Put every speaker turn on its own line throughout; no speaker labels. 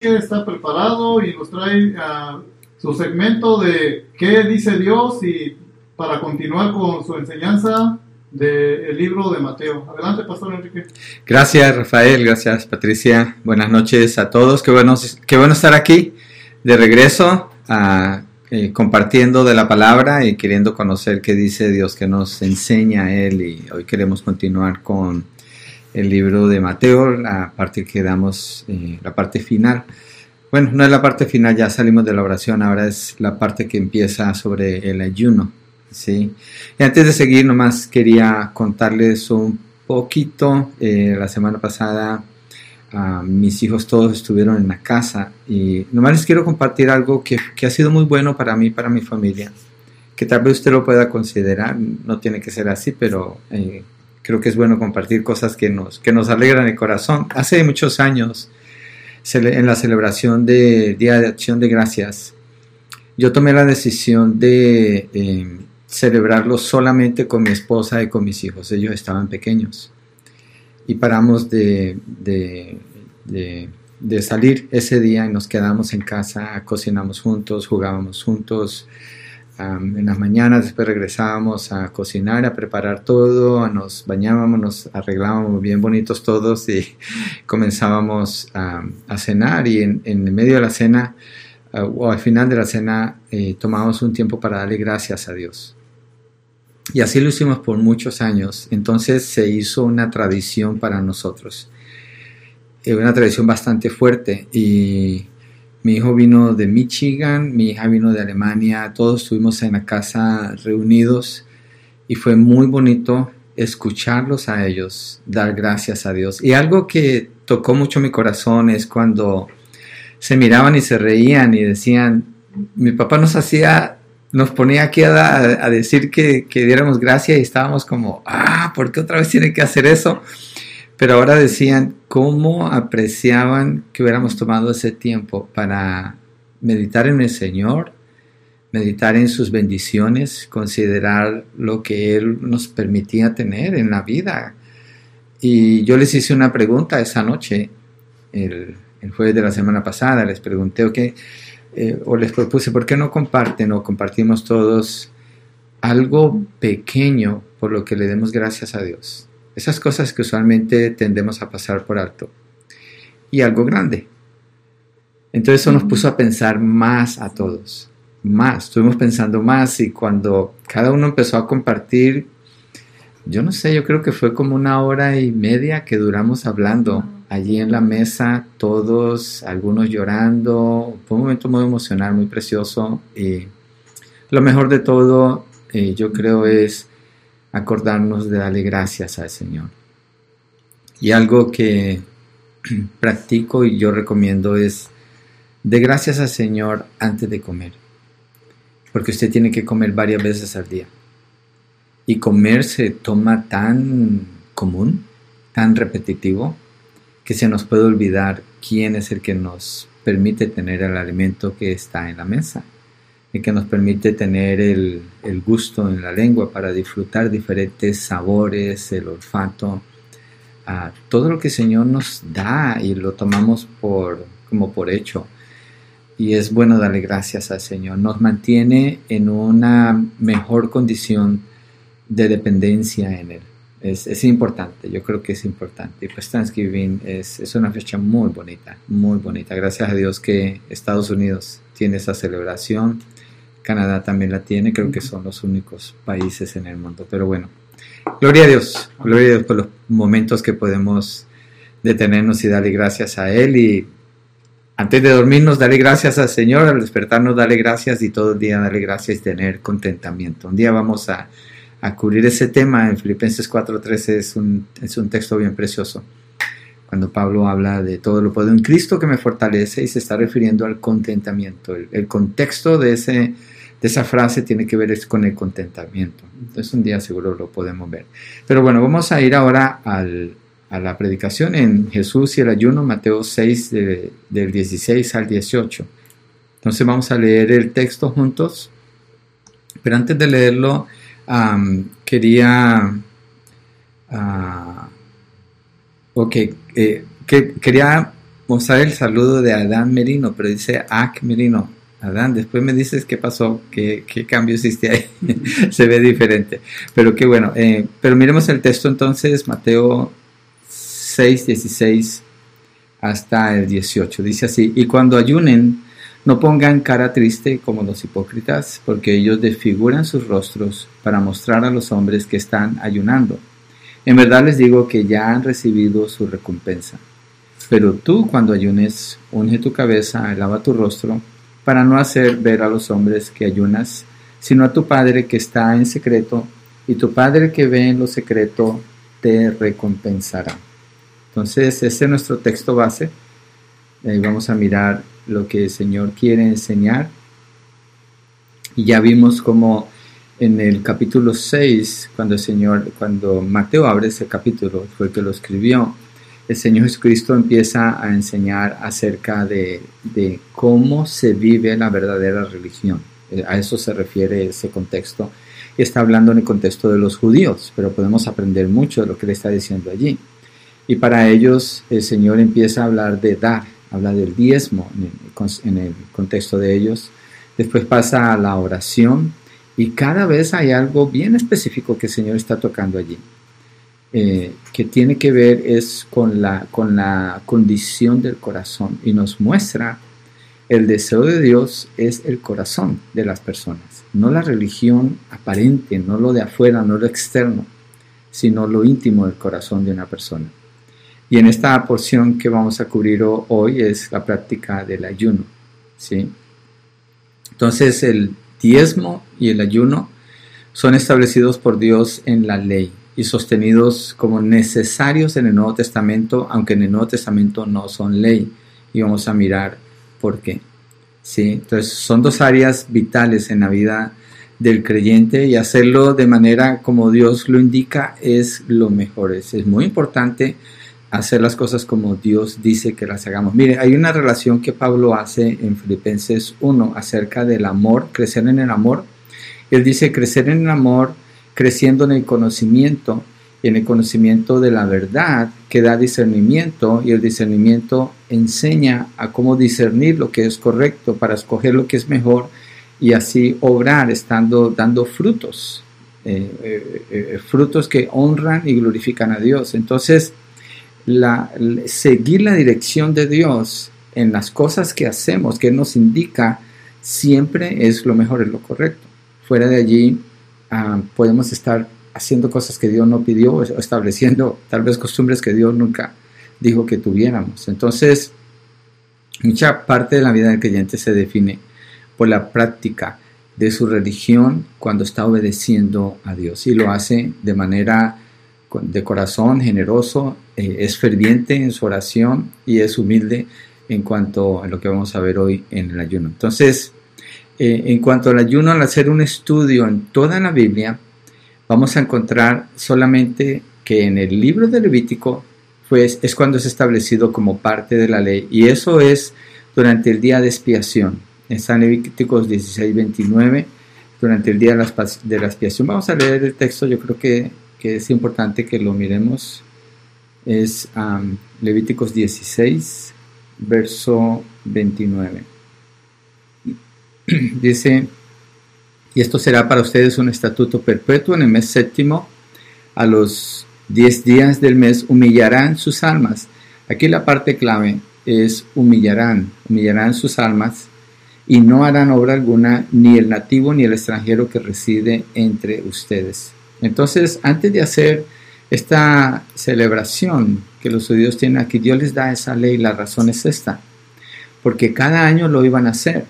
está preparado y nos trae uh, su segmento de qué dice Dios y para continuar con su enseñanza del libro de Mateo. Adelante, Pastor Enrique.
Gracias, Rafael. Gracias, Patricia. Buenas noches a todos. Qué bueno, qué bueno estar aquí de regreso a, eh, compartiendo de la palabra y queriendo conocer qué dice Dios, que nos enseña Él. Y hoy queremos continuar con el libro de Mateo, la parte que damos, eh, la parte final. Bueno, no es la parte final, ya salimos de la oración, ahora es la parte que empieza sobre el ayuno. ¿sí? Y antes de seguir, nomás quería contarles un poquito. Eh, la semana pasada mis hijos todos estuvieron en la casa y nomás les quiero compartir algo que, que ha sido muy bueno para mí, para mi familia, que tal vez usted lo pueda considerar, no tiene que ser así, pero eh, creo que es bueno compartir cosas que nos, que nos alegran el corazón. Hace muchos años, en la celebración de Día de Acción de Gracias, yo tomé la decisión de em, celebrarlo solamente con mi esposa y con mis hijos. Ellos estaban pequeños. Y paramos de, de salir ese día y nos quedamos en casa, cocinamos juntos, jugábamos juntos, en las mañanas después regresábamos a cocinar, a preparar todo, nos bañábamos, nos arreglábamos bien bonitos todos y comenzábamos a cenar y en, en, medio de la cena o al final de la cena eh, tomábamos un tiempo para darle gracias a Dios. Y así lo hicimos por muchos años. Entonces se hizo una tradición para nosotros. Eh, una tradición bastante fuerte y mi hijo vino de Michigan, mi hija vino de Alemania, todos estuvimos en la casa reunidos y fue muy bonito escucharlos a ellos, dar gracias a Dios. Y algo que tocó mucho mi corazón es cuando se miraban y se reían y decían, mi papá nos hacía, nos ponía aquí a, decir que, que diéramos gracias y estábamos como, ah, ¿por qué otra vez tiene que hacer eso? Pero ahora decían cómo apreciaban que hubiéramos tomado ese tiempo para meditar en el Señor, meditar en sus bendiciones, considerar lo que Él nos permitía tener en la vida. Y yo les hice una pregunta esa noche, el, jueves de la semana pasada, les pregunté, eh, o les propuse, ¿por qué no comparten o compartimos todos algo pequeño por lo que le demos gracias a Dios? Esas cosas que usualmente tendemos a pasar por alto. Y algo grande. Entonces eso nos puso a pensar más a todos. Más. Estuvimos pensando más y cuando cada uno empezó a compartir, yo no sé, yo creo que fue como una hora y media que duramos hablando allí en la mesa, todos, algunos llorando. Fue un momento muy emocional, muy precioso. Y lo mejor de todo, eh, yo creo, es acordarnos de darle gracias al Señor. Y algo que practico y yo recomiendo es de gracias al Señor antes de comer. Porque usted tiene que comer varias veces al día. Y comer se toma tan común, tan repetitivo, que se nos puede olvidar quién es el que nos permite tener el alimento que está en la mesa y que nos permite tener el, gusto en la lengua para disfrutar diferentes sabores, el olfato, todo lo que el Señor nos da y lo tomamos por, como por hecho. Y es bueno darle gracias al Señor. Nos mantiene en una mejor condición de dependencia en Él. Es, importante, yo creo que es importante. Y pues Thanksgiving es, es una fecha muy bonita, muy bonita. Gracias a Dios que Estados Unidos tiene esa celebración Canadá también la tiene, creo que son los únicos países en el mundo. Pero bueno, gloria a Dios, gloria a Dios por los momentos que podemos detenernos y darle gracias a Él. Y antes de dormirnos, darle gracias al Señor, al despertarnos, darle gracias y todo el día darle gracias y tener contentamiento. Un día vamos a, a cubrir ese tema en Filipenses 4:13, es un, es un texto bien precioso cuando Pablo habla de todo lo puedo en Cristo que me fortalece y se está refiriendo al contentamiento. el, contexto de ese, de esa frase tiene que ver con el contentamiento. Entonces un día seguro lo podemos ver. Pero bueno, vamos a ir ahora al, a la predicación en Jesús y el ayuno, Mateo 6 del 16 al 18. Entonces vamos a leer el texto juntos. Pero antes de leerlo, quería... Uh, ok, eh, que quería mostrar el saludo de Adán Merino, pero dice Ac Merino. Adán, después me dices qué pasó, qué, qué cambio hiciste ahí. Se ve diferente. Pero qué bueno. Eh, pero miremos el texto entonces, Mateo 6, 16 hasta el 18. Dice así, y cuando ayunen, no pongan cara triste como los hipócritas, porque ellos desfiguran sus rostros para mostrar a los hombres que están ayunando. En verdad les digo que ya han recibido su recompensa. Pero tú cuando ayunes, unge tu cabeza, lava tu rostro, para no hacer ver a los hombres que ayunas, sino a tu Padre que está en secreto, y tu Padre que ve en lo secreto te recompensará. Entonces, ese es nuestro texto base. Ahí vamos a mirar lo que el Señor quiere enseñar. Y ya vimos como en el capítulo 6, cuando el Señor, cuando Mateo abre ese capítulo, fue el que lo escribió, el Señor Jesucristo empieza a enseñar acerca de, cómo se vive la verdadera religión. Eh, a eso se refiere ese contexto. Está hablando en el contexto de los judíos, pero podemos aprender mucho de lo que le está diciendo allí. Y para ellos el Señor empieza a hablar de dar, habla del diezmo en el, contexto de ellos. Después pasa a la oración y cada vez hay algo bien específico que el Señor está tocando allí. Eh, que tiene que ver es con la, con la condición del corazón y nos muestra el deseo de Dios es el corazón de las personas, no la religión aparente, no lo de afuera, no lo externo, sino lo íntimo del corazón de una persona. Y en esta porción que vamos a cubrir hoy es la práctica del ayuno. ¿sí? Entonces el diezmo y el ayuno son establecidos por Dios en la ley y sostenidos como necesarios en el Nuevo Testamento, aunque en el Nuevo Testamento no son ley. Y vamos a mirar por qué. ¿sí? Entonces son dos áreas vitales en la vida del creyente y hacerlo de manera como Dios lo indica es lo mejor. Es, es muy importante hacer las cosas como Dios dice que las hagamos. Mire, hay una relación que Pablo hace en Filipenses 1 acerca del amor, crecer en el amor. Él dice crecer en el amor, creciendo en el conocimiento, y en el conocimiento de la verdad que da discernimiento y el discernimiento enseña a cómo discernir lo que es correcto para escoger lo que es mejor y así obrar estando dando frutos, eh, eh, eh, frutos que honran y glorifican a Dios. Entonces, la, seguir la dirección de Dios en las cosas que hacemos, que nos indica, siempre es lo mejor, es lo correcto. Fuera de allí ah, podemos estar haciendo cosas que Dios no pidió o estableciendo tal vez costumbres que Dios nunca dijo que tuviéramos. Entonces, mucha parte de la vida del creyente se define por la práctica de su religión cuando está obedeciendo a Dios y lo hace de manera de corazón generoso, eh, es ferviente en su oración y es humilde en cuanto a lo que vamos a ver hoy en el ayuno. Entonces, eh, en cuanto al ayuno, al hacer un estudio en toda la Biblia, vamos a encontrar solamente que en el libro de Levítico pues, es cuando es establecido como parte de la ley y eso es durante el día de expiación. Está en Levíticos 16, 29, durante el día de la, expiación. Vamos a leer el texto, yo creo que que es importante que lo miremos es Levíticos 16, verso 29. Dice, y esto será para ustedes un estatuto perpetuo en el mes séptimo, a los 10 días del mes humillarán sus almas. Aquí la parte clave es humillarán, humillarán sus almas y no harán obra alguna ni el nativo ni el extranjero que reside entre ustedes. Entonces, antes de hacer esta celebración que los judíos tienen aquí, Dios les da esa ley, la razón es esta, porque cada año lo iban a hacer.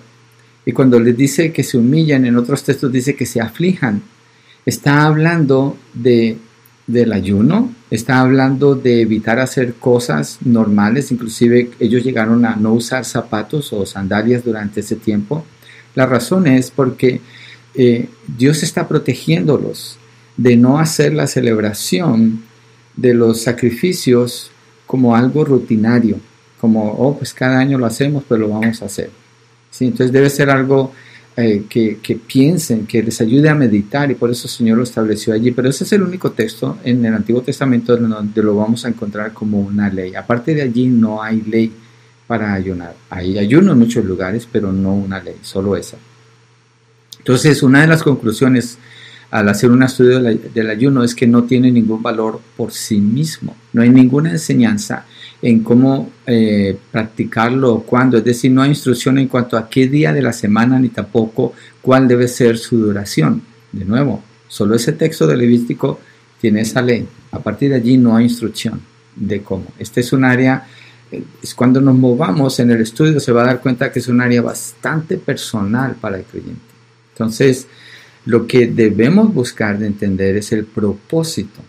Y cuando les dice que se humillan, en otros textos dice que se aflijan, está hablando de, del ayuno, está hablando de evitar hacer cosas normales, inclusive ellos llegaron a no usar zapatos o sandalias durante ese tiempo. La razón es porque eh, Dios está protegiéndolos de no hacer la celebración de los sacrificios como algo rutinario, como, oh, pues cada año lo hacemos, pero lo vamos a hacer. ¿Sí? Entonces debe ser algo eh, que, piensen, que les ayude a meditar y por eso el Señor lo estableció allí. Pero ese es el único texto en el Antiguo Testamento donde lo vamos a encontrar como una ley. Aparte de allí no hay ley para ayunar. Hay ayuno en muchos lugares, pero no una ley, solo esa. Entonces, una de las conclusiones al hacer un estudio del ayuno es que no tiene ningún valor por sí mismo. No hay ninguna enseñanza en cómo eh, practicarlo o cuándo. Es decir, no hay instrucción en cuanto a qué día de la semana ni tampoco cuál debe ser su duración. De nuevo, solo ese texto de Levítico tiene esa ley. A partir de allí no hay instrucción de cómo. Este es un área, eh, es cuando nos movamos en el estudio se va a dar cuenta que es un área bastante personal para el creyente. Entonces, lo que debemos buscar de entender es el propósito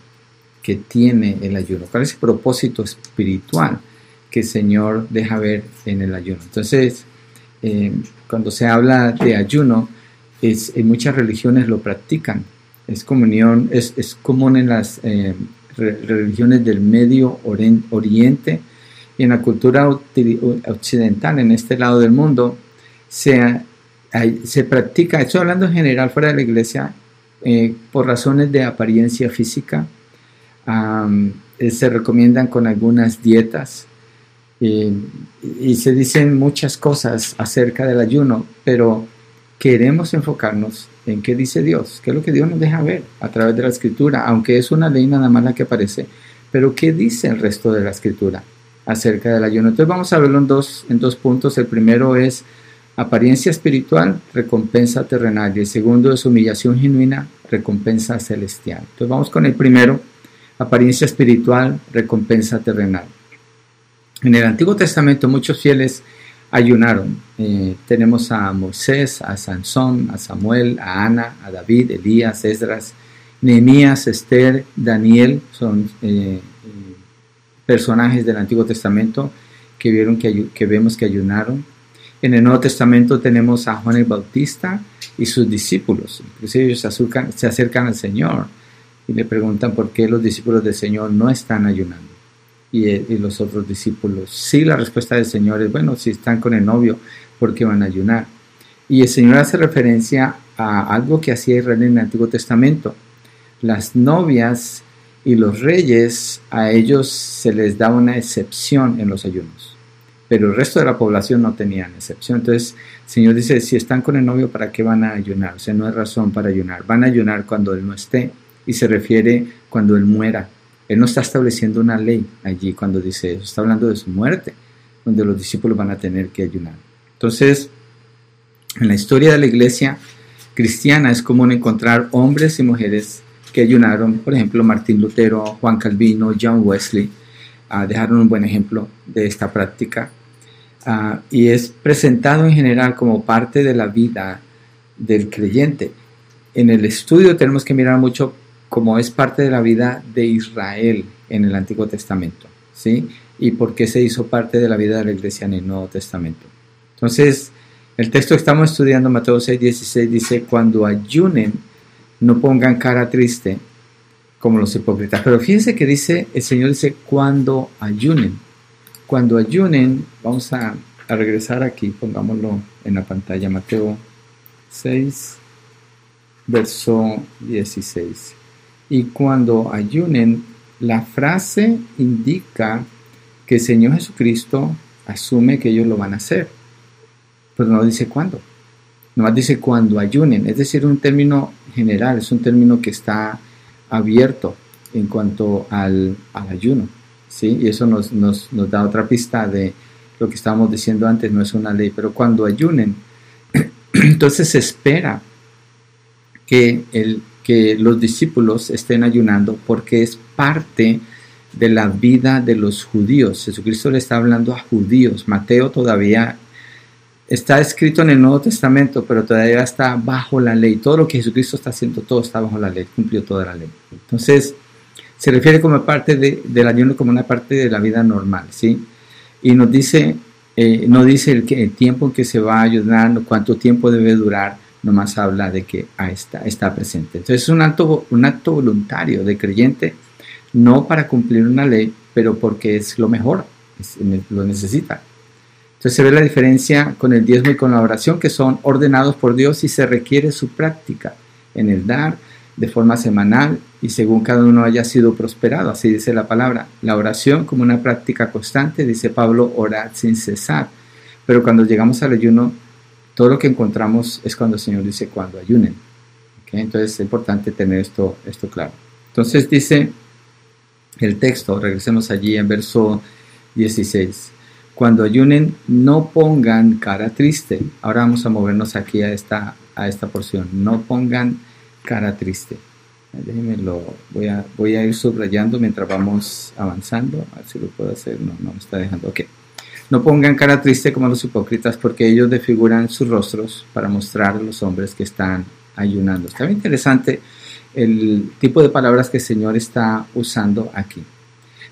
que tiene el ayuno. ¿Cuál es el propósito espiritual que el Señor deja ver en el ayuno? Entonces, eh, cuando se habla de ayuno, es, en muchas religiones lo practican. Es, comunión, es, es común en las eh, religiones del Medio Oriente y en la cultura occidental, en este lado del mundo, se, se practica, estoy hablando en general fuera de la iglesia, eh, por razones de apariencia física, eh, se recomiendan con algunas dietas eh, y se dicen muchas cosas acerca del ayuno, pero queremos enfocarnos en qué dice Dios, qué es lo que Dios nos deja ver a través de la escritura, aunque es una ley nada más la que aparece, pero qué dice el resto de la escritura acerca del ayuno. Entonces vamos a verlo en dos, en dos puntos. El primero es apariencia espiritual, recompensa terrenal, y el segundo es humillación genuina, recompensa celestial. Entonces vamos con el primero, apariencia espiritual, recompensa terrenal. En el Antiguo Testamento muchos fieles ayunaron. Eh, tenemos a Moisés, a Sansón, a Samuel, a Ana, a David, Elías, Esdras, Nehemías, Esther, Daniel, son eh, personajes del Antiguo Testamento que, vieron que, que vemos que ayunaron. En el Nuevo Testamento tenemos a Juan el Bautista y sus discípulos. Inclusive ellos se acercan, al Señor y le preguntan por qué los discípulos del Señor no están ayunando. Y, los otros discípulos, sí, la respuesta del Señor es, bueno, si están con el novio, ¿por qué van a ayunar? Y el Señor hace referencia a algo que hacía Israel en el Antiguo Testamento. Las novias y los reyes, a ellos se les daba una excepción en los ayunos, pero el resto de la población no tenían excepción. Entonces, el Señor dice, si están con el novio, ¿para qué van a ayunar? O sea, no hay razón para ayunar. Van a ayunar cuando Él no esté y se refiere cuando Él muera. Él no está estableciendo una ley allí cuando dice eso, está hablando de su muerte, donde los discípulos van a tener que ayunar. Entonces, en la historia de la iglesia cristiana es común encontrar hombres y mujeres que ayunaron, por ejemplo, Martín Lutero, Juan Calvino, John Wesley, uh, dejaron un buen ejemplo de esta práctica. Uh, y es presentado en general como parte de la vida del creyente. En el estudio tenemos que mirar mucho como es parte de la vida de Israel en el Antiguo Testamento, ¿sí? Y por qué se hizo parte de la vida de la iglesia en el Nuevo Testamento. Entonces, el texto que estamos estudiando, Mateo 6, 16, dice, cuando ayunen, no pongan cara triste como los hipócritas. Pero fíjense que dice, el Señor dice, cuando ayunen. Cuando ayunen, vamos a, regresar aquí, pongámoslo en la pantalla, Mateo 6, verso 16 y cuando ayunen, la frase indica que el Señor Jesucristo asume que ellos lo van a hacer, pero no dice cuándo. Nomás dice cuando ayunen, es decir, un término general, es un término que está abierto en cuanto al, ayuno. ¿Sí? Y eso nos, nos, da otra pista de lo que estábamos diciendo antes, no es una ley, pero cuando ayunen, entonces se espera que el, que los discípulos estén ayunando porque es parte de la vida de los judíos. Jesucristo le está hablando a judíos. Mateo todavía está escrito en el Nuevo Testamento, pero todavía está bajo la ley. Todo lo que Jesucristo está haciendo, todo está bajo la ley, cumplió toda la ley. Entonces, se refiere como parte de, del ayuno, como una parte de la vida normal, ¿sí? Y nos dice, eh, no dice el, tiempo en que se va a ayunar, cuánto tiempo debe durar, nomás habla de que está, está presente. Entonces es un acto, un acto voluntario de creyente, no para cumplir una ley, pero porque es lo mejor, lo necesita. Entonces se ve la diferencia con el diezmo y con la oración, que son ordenados por Dios y se requiere su práctica en el dar de forma semanal y según cada uno haya sido prosperado, así dice la palabra. La oración como una práctica constante, dice Pablo, orad sin cesar. Pero cuando llegamos al ayuno, todo lo que encontramos es cuando el Señor dice cuando ayunen. Entonces es importante tener esto, esto claro. Entonces dice el texto, regresemos allí en verso 16. Cuando ayunen, no pongan cara triste. Ahora vamos a movernos aquí a esta, a esta porción. No pongan cara triste. Déjenme lo, voy a, voy a ir subrayando mientras vamos avanzando. A lo puedo hacer. No, no me está dejando. Ok. No pongan cara triste como los hipócritas, porque ellos desfiguran sus rostros para mostrar a los hombres que están ayunando. Está bien interesante el tipo de palabras que el Señor está usando aquí.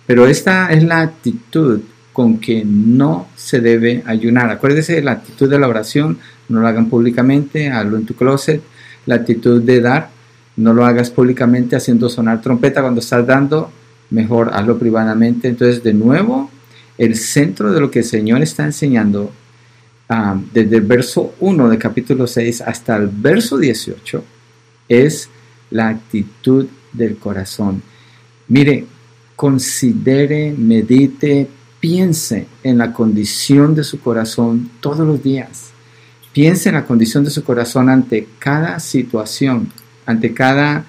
Pero esta es la actitud con que no se debe ayunar. Acuérdese de la actitud de la oración, no lo hagan públicamente, hazlo en tu closet. La actitud de dar, no lo hagas públicamente haciendo sonar trompeta cuando estás dando, mejor hazlo privadamente. Entonces, de nuevo, el centro de lo que el Señor está enseñando, ah, desde el verso 1 de capítulo 6 hasta el verso 18, es la actitud del corazón. Mire, considere, medite, piense en la condición de su corazón todos los días. Piense en la condición de su corazón ante cada situación, ante cada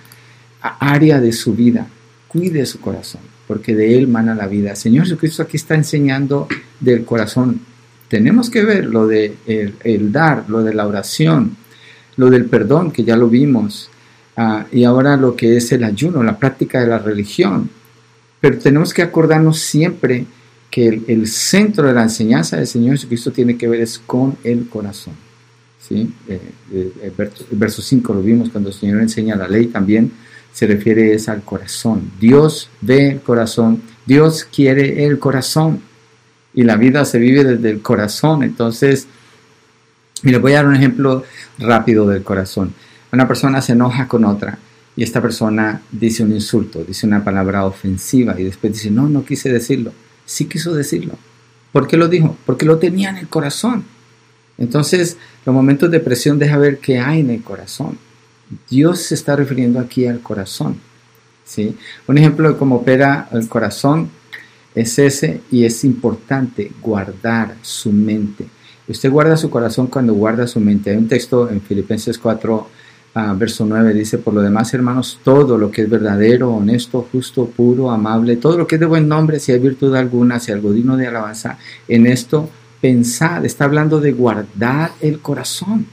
área de su vida. Cuide su corazón, porque de él mana la vida. Señor Jesucristo aquí está enseñando del corazón. Tenemos que ver lo de el dar, lo de la oración, lo del perdón, que ya lo vimos, Ah, y ahora lo que es el ayuno, la práctica de la religión. Pero tenemos que acordarnos siempre que el, centro de la enseñanza del Señor Jesucristo tiene que ver es con el corazón. Eh, eh, el, verso, 5 lo vimos cuando el Señor enseña la ley también, se refiere es al corazón. Dios ve el corazón, Dios quiere el corazón y la vida se vive desde el corazón. Entonces, mire, voy a dar un ejemplo rápido del corazón. Una persona se enoja con otra y esta persona dice un insulto, dice una palabra ofensiva y después dice, no, no quise decirlo. Sí quiso decirlo. ¿Por qué lo dijo? Porque lo tenía en el corazón. Entonces, los momentos de presión deja ver qué hay en el corazón. Dios se está refiriendo aquí al corazón. ¿sí? Un ejemplo de cómo opera el corazón es ese y es importante guardar su mente. Usted guarda su corazón cuando guarda su mente. Hay un texto en Filipenses 4, Ah, verso 9 dice, por lo demás, hermanos, todo lo que es verdadero, honesto, justo, puro, amable, todo lo que es de buen nombre, si hay virtud alguna, si algo digno de alabanza, en esto pensad, está hablando de guardar el corazón,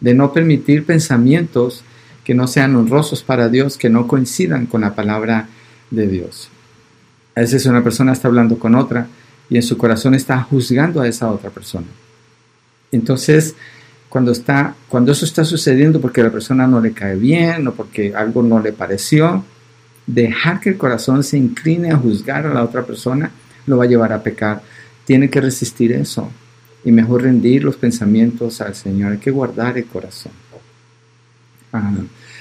de no permitir pensamientos que no sean honrosos para Dios, que no coincidan con la palabra de Dios. A veces una persona está hablando con otra y en su corazón está juzgando a esa otra persona. Entonces, cuando, está, cuando eso está sucediendo porque la persona no le cae bien o porque algo no le pareció, dejar que el corazón se incline a juzgar a la otra persona lo va a llevar a pecar. Tiene que resistir eso y mejor rendir los pensamientos al Señor. Hay que guardar el corazón.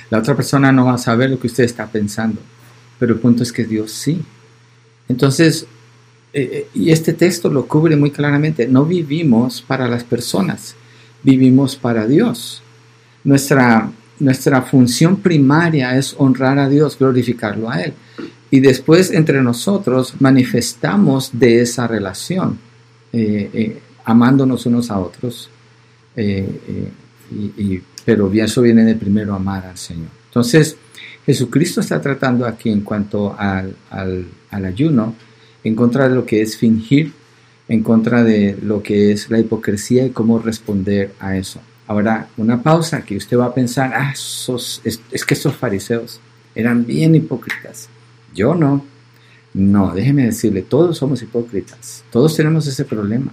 La otra persona no va a saber lo que usted está pensando, pero el punto es que Dios sí. Entonces, eh, eh, y este texto lo cubre muy claramente, no vivimos para las personas, vivimos para Dios. Nuestra, nuestra función primaria es honrar a Dios, glorificarlo a Él. Y después entre nosotros manifestamos de esa relación, eh, eh, amándonos unos a otros. Eh, pero eso viene de primero amar al Señor. Entonces, Jesucristo está tratando aquí en cuanto al, al, ayuno, en contra de lo que es fingir en contra de lo que es la hipocresía y cómo responder a eso. Ahora, una pausa que usted va a pensar, ah, es, que esos fariseos eran bien hipócritas. Yo no. No, déjeme decirle, todos somos hipócritas. Todos tenemos ese problema.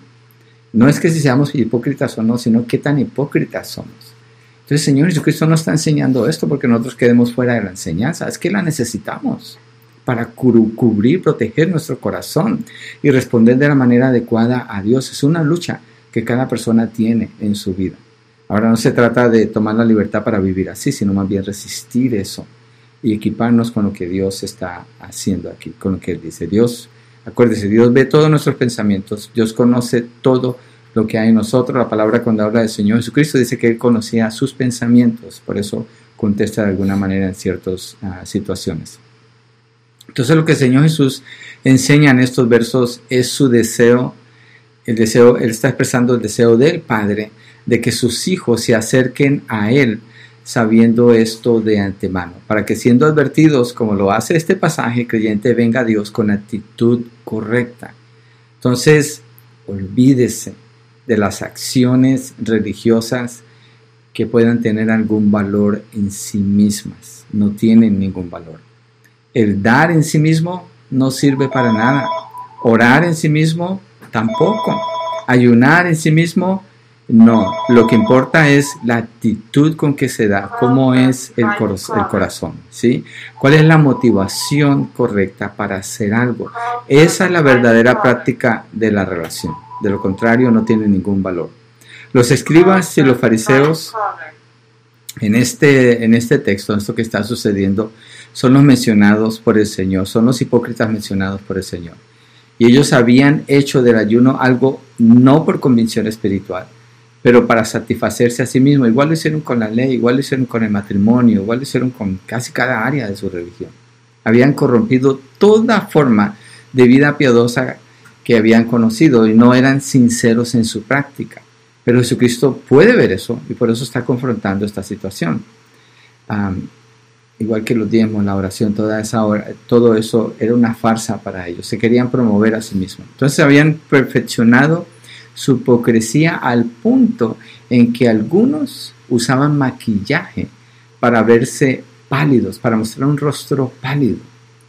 No es que si seamos hipócritas o no, sino qué tan hipócritas somos. Entonces, Señor Jesucristo no está enseñando esto porque nosotros quedemos fuera de la enseñanza. Es que la necesitamos para cubrir, proteger nuestro corazón y responder de la manera adecuada a Dios. Es una lucha que cada persona tiene en su vida. Ahora no se trata de tomar la libertad para vivir así, sino más bien resistir eso y equiparnos con lo que Dios está haciendo aquí, con lo que Él dice. Dios, acuérdese, Dios ve todos nuestros pensamientos, Dios conoce todo lo que hay en nosotros. La palabra cuando habla del Señor Jesucristo dice que Él conocía sus pensamientos, por eso contesta de alguna manera en ciertas ah, situaciones. Entonces lo que el Señor Jesús enseña en estos versos es su deseo, el deseo, Él está expresando el deseo del Padre de que sus hijos se acerquen a Él sabiendo esto de antemano, para que siendo advertidos, como lo hace este pasaje, creyente venga a Dios con actitud correcta. Entonces, olvídese de las acciones religiosas que puedan tener algún valor en sí mismas. No tienen ningún valor. El dar en sí mismo no sirve para nada. Orar en sí mismo tampoco. Ayunar en sí mismo no. Lo que importa es la actitud con que se da, cómo es el, el corazón, ¿sí? ¿Cuál es la motivación correcta para hacer algo? Esa es la verdadera práctica de la relación. De lo contrario, no tiene ningún valor. Los escribas y los fariseos en este, en este texto, esto que está sucediendo, son los mencionados por el Señor, son los hipócritas mencionados por el Señor. Y ellos habían hecho del ayuno algo no por convicción espiritual, pero para satisfacerse a sí mismo. Igual lo hicieron con la ley, igual lo hicieron con el matrimonio, igual lo hicieron con casi cada área de su religión. Habían corrompido toda forma de vida piadosa que habían conocido y no eran sinceros en su práctica. Pero Jesucristo puede ver eso y por eso está confrontando esta situación. igual que los diezmos, la oración, toda esa hora, todo eso era una farsa para ellos. Se querían promover a sí mismos. Entonces habían perfeccionado su hipocresía al punto en que algunos usaban maquillaje para verse pálidos, para mostrar un rostro pálido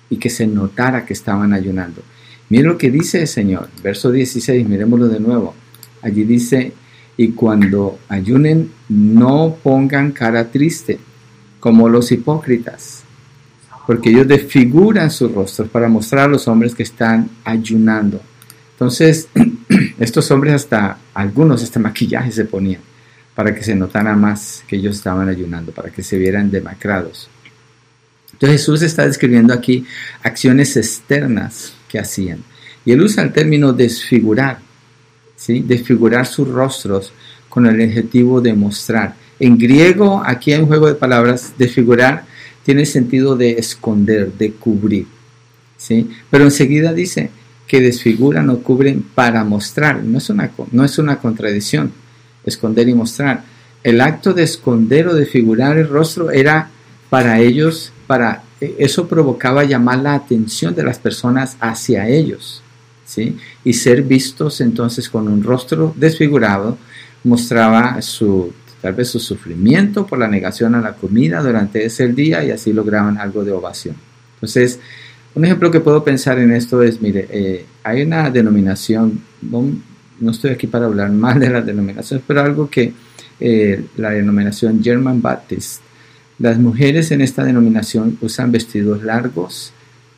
y que se notara que estaban ayunando. Miren lo que dice el Señor, verso 16, miremoslo de nuevo. Allí dice, y cuando ayunen no pongan cara triste como los hipócritas, porque ellos desfiguran sus rostros para mostrar a los hombres que están ayunando. Entonces, estos hombres hasta, algunos este maquillaje se ponían para que se notara más que ellos estaban ayunando, para que se vieran demacrados. Entonces Jesús está describiendo aquí acciones externas que hacían. Y él usa el término desfigurar, ¿sí? desfigurar sus rostros con el objetivo de mostrar. En griego, aquí hay un juego de palabras, desfigurar tiene sentido de esconder, de cubrir. ¿sí? Pero enseguida dice que desfiguran o cubren para mostrar. No es una, no es una contradicción, esconder y mostrar. El acto de esconder o desfigurar el rostro era para ellos, para e, eso provocaba llamar la atención de las personas hacia ellos. Y ser vistos entonces con un rostro desfigurado mostraba su, tal vez su sufrimiento por la negación a la comida durante ese día y así lograban algo de ovación. Entonces, un ejemplo que puedo pensar en esto es, mire, eh, hay una denominación, no, estoy aquí para hablar mal de las denominaciones, pero algo que eh, la denominación German Baptist, las mujeres en esta denominación usan vestidos largos,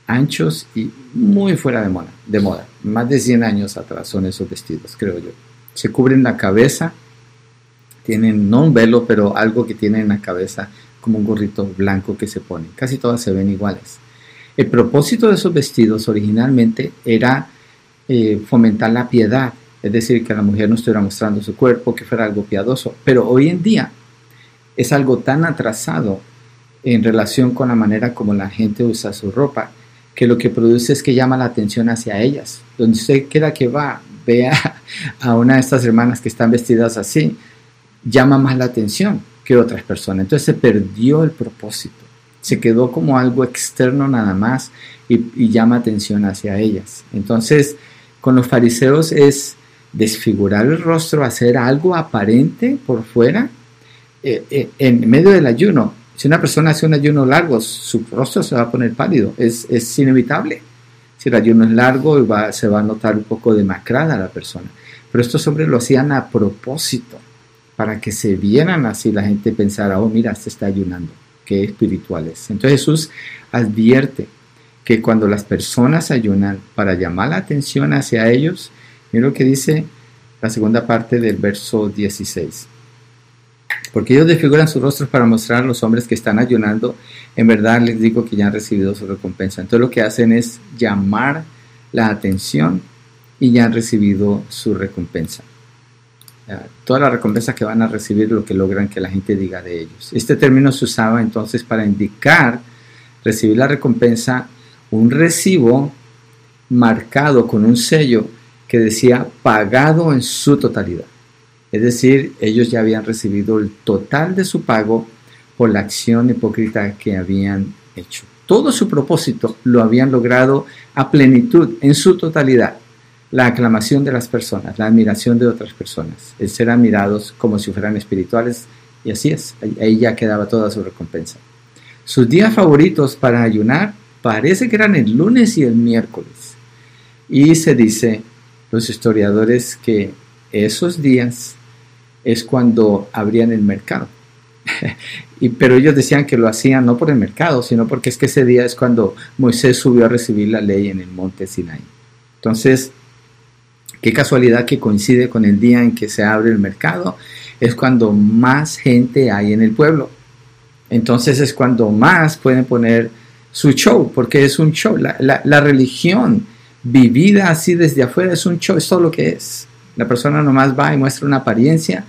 anchos y muy fuera de moda, de moda. Más de 100 años atrás son esos vestidos, creo yo. Se cubren la cabeza, tienen no un velo, pero algo que tienen en la cabeza, como un gorrito blanco que se pone. Casi todas se ven iguales. El propósito de esos vestidos originalmente era eh, fomentar la piedad, es decir, que la mujer no estuviera mostrando su cuerpo, que fuera algo piadoso. Pero hoy en día es algo tan atrasado en relación con la manera como la gente usa su ropa, que lo que produce es que llama la atención hacia ellas. Donde usted quiera que va, vea a una de estas hermanas que están vestidas así, llama más la atención que otras personas. Entonces se perdió el propósito. Se quedó como algo externo nada más y, llama atención hacia ellas. Entonces, con los fariseos es desfigurar el rostro, hacer algo aparente por fuera, eh, eh, en medio del ayuno, si una persona hace un ayuno largo, su rostro se va a poner pálido, es, es inevitable. Si el ayuno es largo, va, se va a notar un poco demacrada la persona. Pero estos hombres lo hacían a propósito, para que se vieran así, la gente pensara, oh, mira, se está ayunando, qué espiritual es. Entonces Jesús advierte que cuando las personas ayunan para llamar la atención hacia ellos, mira lo que dice la segunda parte del verso 16 porque ellos desfiguran sus rostros para mostrar a los hombres que están ayunando, en verdad les digo que ya han recibido su recompensa. Entonces lo que hacen es llamar la atención y ya han recibido su recompensa. Toda la recompensa que van a recibir, lo que logran que la gente diga de ellos. Este término se usaba entonces para indicar recibir la recompensa, un recibo marcado con un sello que decía pagado en su totalidad. Es decir, ellos ya habían recibido el total de su pago por la acción hipócrita que habían hecho. Todo su propósito lo habían logrado a plenitud, en su totalidad. La aclamación de las personas, la admiración de otras personas, el ser admirados como si fueran espirituales, y así es, ahí ya quedaba toda su recompensa. Sus días favoritos para ayunar parece que eran el lunes y el miércoles. Y se dice, los historiadores, que esos días es cuando abrían el mercado. y, pero ellos decían que lo hacían no por el mercado, sino porque es que ese día es cuando Moisés subió a recibir la ley en el monte Sinai. Entonces, qué casualidad que coincide con el día en que se abre el mercado, es cuando más gente hay en el pueblo. Entonces es cuando más pueden poner su show, porque es un show. La, religión vivida así desde afuera es un show, es todo lo que es. La persona nomás va y muestra una apariencia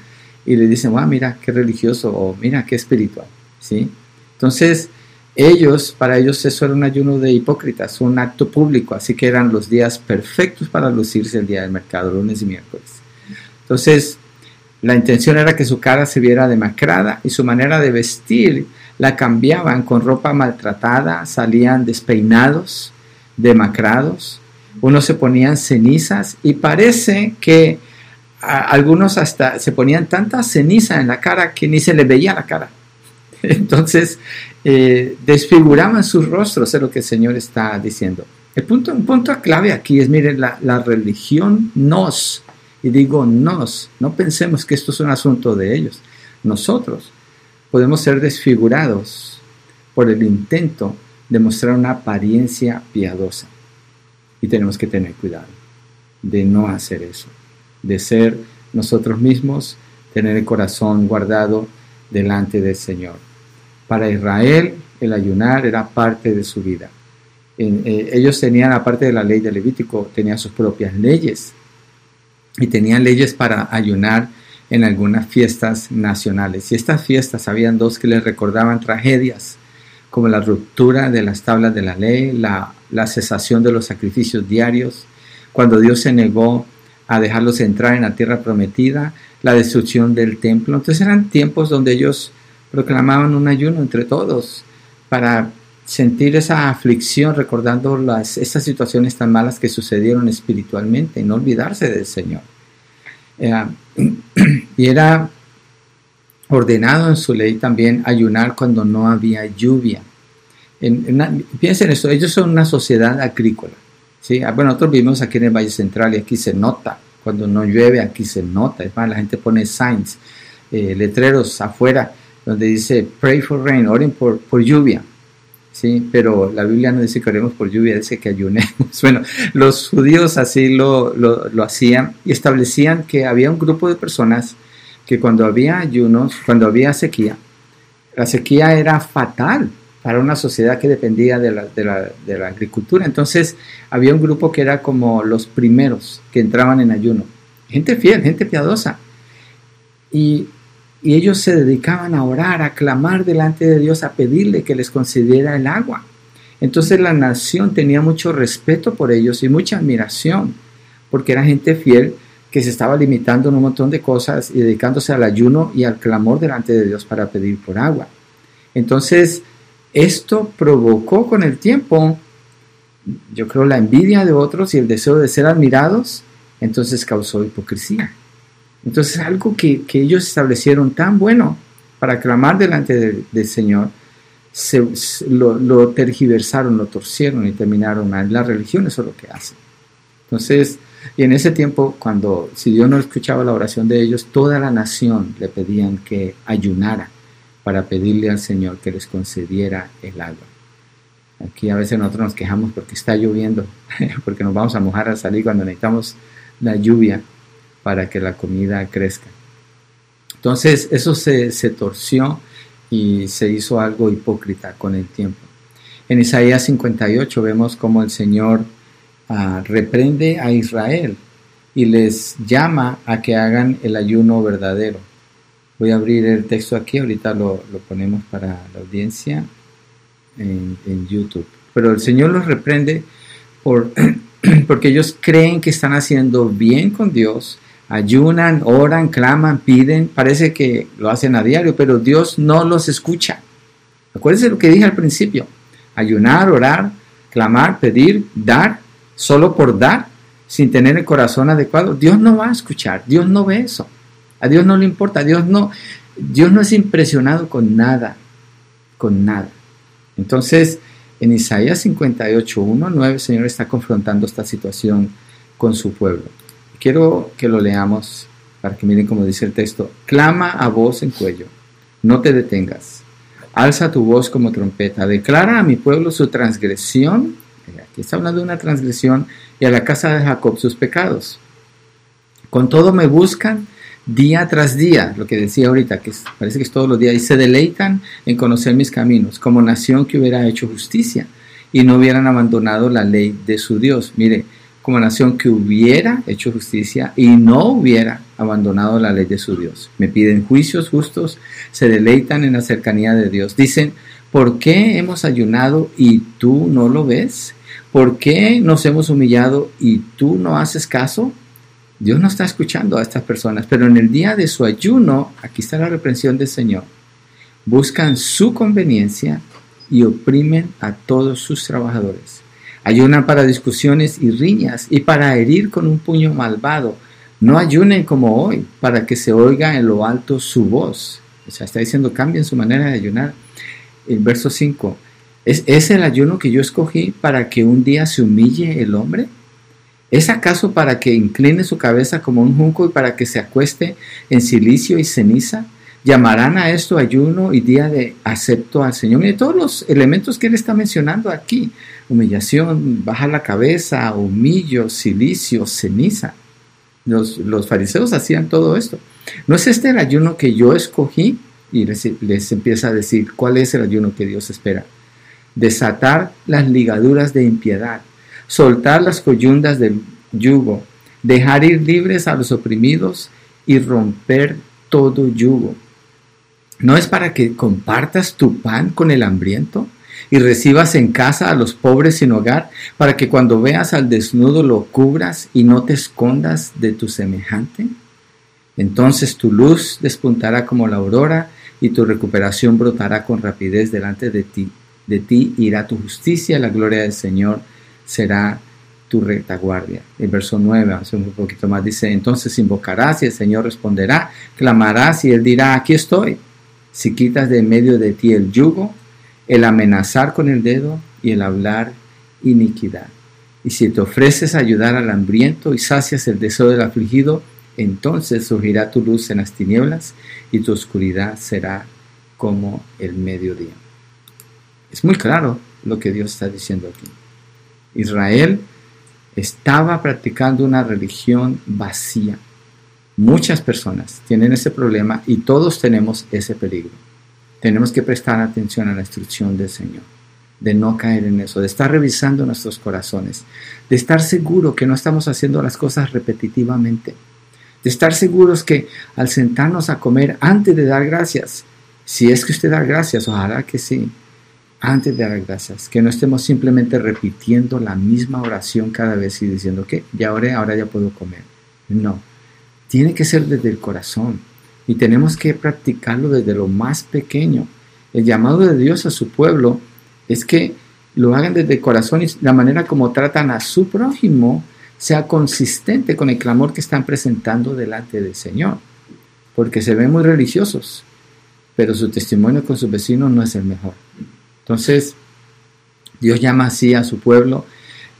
y le dicen, wow, mira qué religioso o mira qué espiritual. ¿sí? Entonces, ellos, para ellos eso era un ayuno de hipócritas, un acto público, así que eran los días perfectos para lucirse el día del mercado, lunes y miércoles. Entonces, la intención era que su cara se viera demacrada y su manera de vestir la cambiaban con ropa maltratada, salían despeinados, demacrados, unos se ponían cenizas y parece que algunos hasta se ponían tanta ceniza en la cara que ni se les veía la cara. Entonces, eh, desfiguraban sus rostros, es lo que el Señor está diciendo. El punto, un punto clave aquí es, miren, la, la religión nos, y digo nos, no pensemos que esto es un asunto de ellos. Nosotros podemos ser desfigurados por el intento de mostrar una apariencia piadosa. Y tenemos que tener cuidado de no hacer eso de ser nosotros mismos, tener el corazón guardado delante del Señor. Para Israel el ayunar era parte de su vida. Eh, ellos tenían, aparte de la ley de Levítico, tenían sus propias leyes y tenían leyes para ayunar en algunas fiestas nacionales. Y estas fiestas habían dos que les recordaban tragedias, como la ruptura de las tablas de la ley, la cesación de los sacrificios diarios, cuando Dios se negó a dejarlos entrar en la tierra prometida, la destrucción del templo. Entonces eran tiempos donde ellos proclamaban un ayuno entre todos para sentir esa aflicción recordando las, esas situaciones tan malas que sucedieron espiritualmente y no olvidarse del Señor. Eh, y era ordenado en su ley también ayunar cuando no había lluvia. piensen esto, ellos son una sociedad agrícola. ¿sí? Ah, bueno, nosotros vivimos aquí en el Valle Central y aquí se nota, cuando no llueve aquí se nota, es más, la gente pone signs, eh, letreros afuera donde dice pray for rain, oren por, por lluvia, ¿sí? Pero la Biblia no dice que oremos por lluvia, dice que ayunemos. Bueno, los judíos así lo, lo, lo hacían y establecían que había un grupo de personas que cuando había ayunos, cuando había sequía, la sequía era fatal para una sociedad que dependía de la, de, la, de la, agricultura. Entonces había un grupo que era como los primeros que entraban en ayuno. Gente fiel, gente piadosa. Y, y ellos se dedicaban a orar, a clamar delante de Dios, a pedirle que les concediera el agua. Entonces la nación tenía mucho respeto por ellos y mucha admiración, porque era gente fiel que se estaba limitando en un montón de cosas y dedicándose al ayuno y al clamor delante de Dios para pedir por agua. Entonces, esto provocó con el tiempo, yo creo, la envidia de otros y el deseo de ser admirados, entonces causó hipocresía. Entonces algo que, ellos establecieron tan bueno para clamar delante del, Señor, se, lo, tergiversaron, lo torcieron y terminaron mal. La religión es lo que hace. Entonces, y en ese tiempo, cuando si Dios no escuchaba la oración de ellos, toda la nación le pedían que ayunara para pedirle al Señor que les concediera el agua. Aquí a veces nosotros nos quejamos porque está lloviendo, porque nos vamos a mojar al salir cuando necesitamos la lluvia para que la comida crezca. Entonces eso se, torció y se hizo algo hipócrita con el tiempo. En Isaías 58 vemos cómo el Señor ah, reprende a Israel y les llama a que hagan el ayuno verdadero. Voy a abrir el texto aquí, ahorita lo, ponemos para la audiencia en, en, YouTube. Pero el Señor los reprende por, porque ellos creen que están haciendo bien con Dios, ayunan, oran, claman, piden, parece que lo hacen a diario, pero Dios no los escucha. Acuérdense lo que dije al principio, ayunar, orar, clamar, pedir, dar, solo por dar, sin tener el corazón adecuado, Dios no va a escuchar, Dios no ve eso. A Dios no le importa, Dios no, Dios no es impresionado con nada, con nada. Entonces, en Isaías 58, 1, 9, el Señor está confrontando esta situación con su pueblo. Quiero que lo leamos para que miren cómo dice el texto. Clama a voz en cuello, no te detengas. Alza tu voz como trompeta, declara a mi pueblo su transgresión. Aquí está hablando de una transgresión y a la casa de Jacob sus pecados. Con todo me buscan día tras día, lo que decía ahorita, que parece que es todos los días, y se deleitan en conocer mis caminos, como nación que hubiera hecho justicia y no hubieran abandonado la ley de su Dios. Mire, como nación que hubiera hecho justicia y no hubiera abandonado la ley de su Dios. Me piden juicios justos, se deleitan en la cercanía de Dios. Dicen, ¿por qué hemos ayunado y tú no lo ves? ¿Por qué nos hemos humillado y tú no haces caso? Dios no está escuchando a estas personas, pero en el día de su ayuno, aquí está la reprensión del Señor, buscan su conveniencia y oprimen a todos sus trabajadores. Ayunan para discusiones y riñas y para herir con un puño malvado. No ayunen como hoy, para que se oiga en lo alto su voz. O sea, está diciendo, cambien su manera de ayunar. El verso 5, ¿es, ¿es el ayuno que yo escogí para que un día se humille el hombre? ¿Es acaso para que incline su cabeza como un junco y para que se acueste en silicio y ceniza? ¿Llamarán a esto ayuno y día de acepto al Señor? Mire todos los elementos que él está mencionando aquí. Humillación, bajar la cabeza, humillo, silicio, ceniza. Los, los fariseos hacían todo esto. ¿No es este el ayuno que yo escogí? Y les, les empieza a decir cuál es el ayuno que Dios espera. Desatar las ligaduras de impiedad soltar las coyundas del yugo, dejar ir libres a los oprimidos y romper todo yugo. ¿No es para que compartas tu pan con el hambriento y recibas en casa a los pobres sin hogar, para que cuando veas al desnudo lo cubras y no te escondas de tu semejante? Entonces tu luz despuntará como la aurora y tu recuperación brotará con rapidez delante de ti. De ti irá tu justicia, la gloria del Señor será tu retaguardia. El verso 9, hace un poquito más, dice, entonces invocarás y el Señor responderá, clamarás y Él dirá, aquí estoy. Si quitas de medio de ti el yugo, el amenazar con el dedo y el hablar iniquidad. Y si te ofreces ayudar al hambriento y sacias el deseo del afligido, entonces surgirá tu luz en las tinieblas y tu oscuridad será como el mediodía. Es muy claro lo que Dios está diciendo aquí. Israel estaba practicando una religión vacía. Muchas personas tienen ese problema y todos tenemos ese peligro. Tenemos que prestar atención a la instrucción del Señor, de no caer en eso, de estar revisando nuestros corazones, de estar seguro que no estamos haciendo las cosas repetitivamente, de estar seguros que al sentarnos a comer antes de dar gracias, si es que usted da gracias, ojalá que sí, antes de dar gracias, que no estemos simplemente repitiendo la misma oración cada vez y diciendo que ya oré, ahora ya puedo comer. No, tiene que ser desde el corazón y tenemos que practicarlo desde lo más pequeño. El llamado de Dios a su pueblo es que lo hagan desde corazón y la manera como tratan a su prójimo sea consistente con el clamor que están presentando delante del Señor. Porque se ven muy religiosos, pero su testimonio con sus vecinos no es el mejor. Entonces, Dios llama así a su pueblo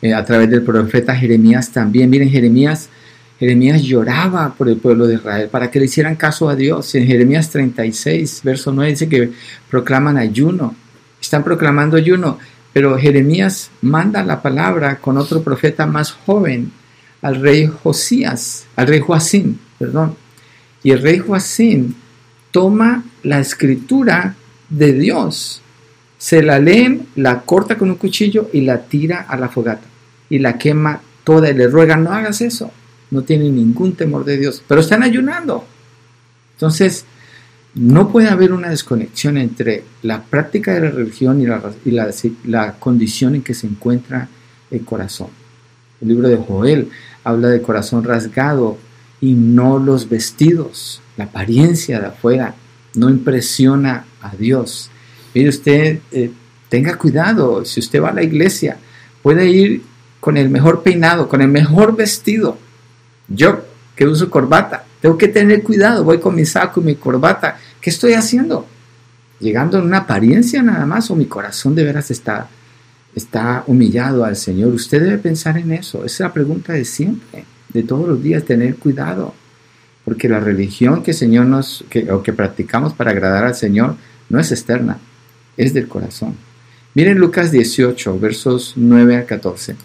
eh, a través del profeta Jeremías también. Miren, Jeremías, Jeremías lloraba por el pueblo de Israel para que le hicieran caso a Dios. En Jeremías 36, verso 9 dice que proclaman ayuno. Están proclamando ayuno, pero Jeremías manda la palabra con otro profeta más joven, al rey Josías, al rey Joacín, perdón. Y el rey Joacín toma la escritura de Dios se la leen, la corta con un cuchillo y la tira a la fogata y la quema toda y le ruega, no hagas eso, no tienen ningún temor de Dios, pero están ayunando. Entonces, no puede haber una desconexión entre la práctica de la religión y la, y la, la condición en que se encuentra el corazón. El libro de Joel habla de corazón rasgado y no los vestidos, la apariencia de afuera, no impresiona a Dios. Mire usted, eh, tenga cuidado, si usted va a la iglesia, puede ir con el mejor peinado, con el mejor vestido. Yo, que uso corbata, tengo que tener cuidado, voy con mi saco y mi corbata. ¿Qué estoy haciendo? Llegando en una apariencia nada más o mi corazón de veras está, está humillado al Señor. Usted debe pensar en eso. Esa es la pregunta de siempre, de todos los días, tener cuidado. Porque la religión que, Señor nos, que, o que practicamos para agradar al Señor no es externa, es del corazón. Miren Lucas 18, versos 9 al 14.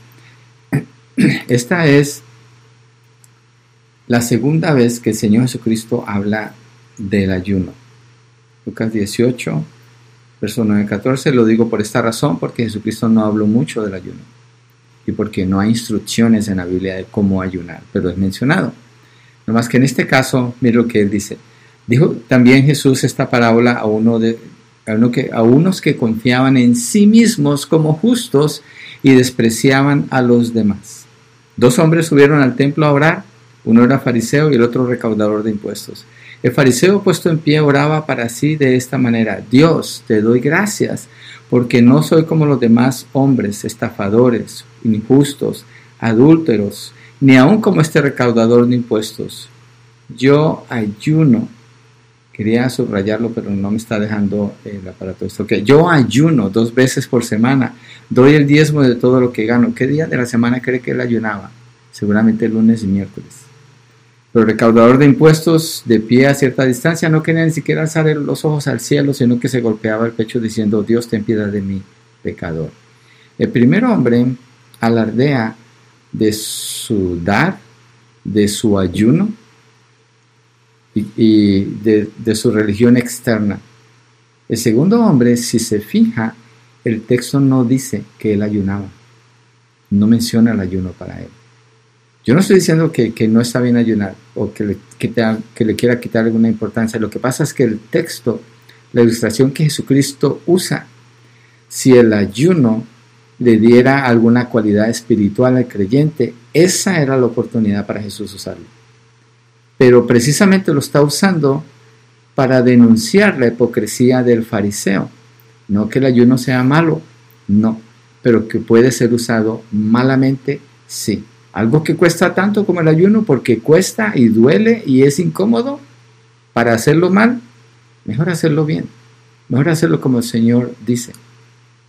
Esta es la segunda vez que el Señor Jesucristo habla del ayuno. Lucas 18, versos 9 al 14. Lo digo por esta razón, porque Jesucristo no habló mucho del ayuno y porque no hay instrucciones en la Biblia de cómo ayunar, pero es mencionado. No más que en este caso, mire lo que él dice. Dijo también Jesús esta parábola a, uno de, a, a unos que confiaban en sí mismos como justos y despreciaban a los demás. Dos hombres subieron al templo a orar, uno era fariseo y el otro recaudador de impuestos. El fariseo puesto en pie oraba para sí de esta manera, Dios, te doy gracias, porque no soy como los demás hombres, estafadores, injustos, adúlteros, ni aun como este recaudador de impuestos. Yo ayuno. Quería subrayarlo, pero no me está dejando el aparato esto. Yo ayuno dos veces por semana. Doy el diezmo de todo lo que gano. ¿Qué día de la semana cree que él ayunaba? Seguramente lunes y miércoles. Pero el recaudador de impuestos, de pie a cierta distancia, no quería ni siquiera alzar los ojos al cielo, sino que se golpeaba el pecho diciendo, Dios ten piedad de mí, pecador. El primer hombre alardea de su dar, de su ayuno y, de, de su religión externa. El segundo hombre, si se fija, el texto no dice que él ayunaba. No menciona el ayuno para él. Yo no estoy diciendo que, no está bien ayunar o que le, que le quiera quitar alguna importancia. Lo que pasa es que el texto, la ilustración que Jesucristo usa, si el ayuno le diera alguna cualidad espiritual al creyente, esa era la oportunidad para Jesús usarlo. Pero precisamente lo está usando para denunciar la hipocresía del fariseo. No que el ayuno sea malo, no, pero que puede ser usado malamente, sí. Algo que cuesta tanto como el ayuno porque cuesta y duele y es incómodo para hacerlo mal, mejor hacerlo bien, mejor hacerlo como el Señor dice.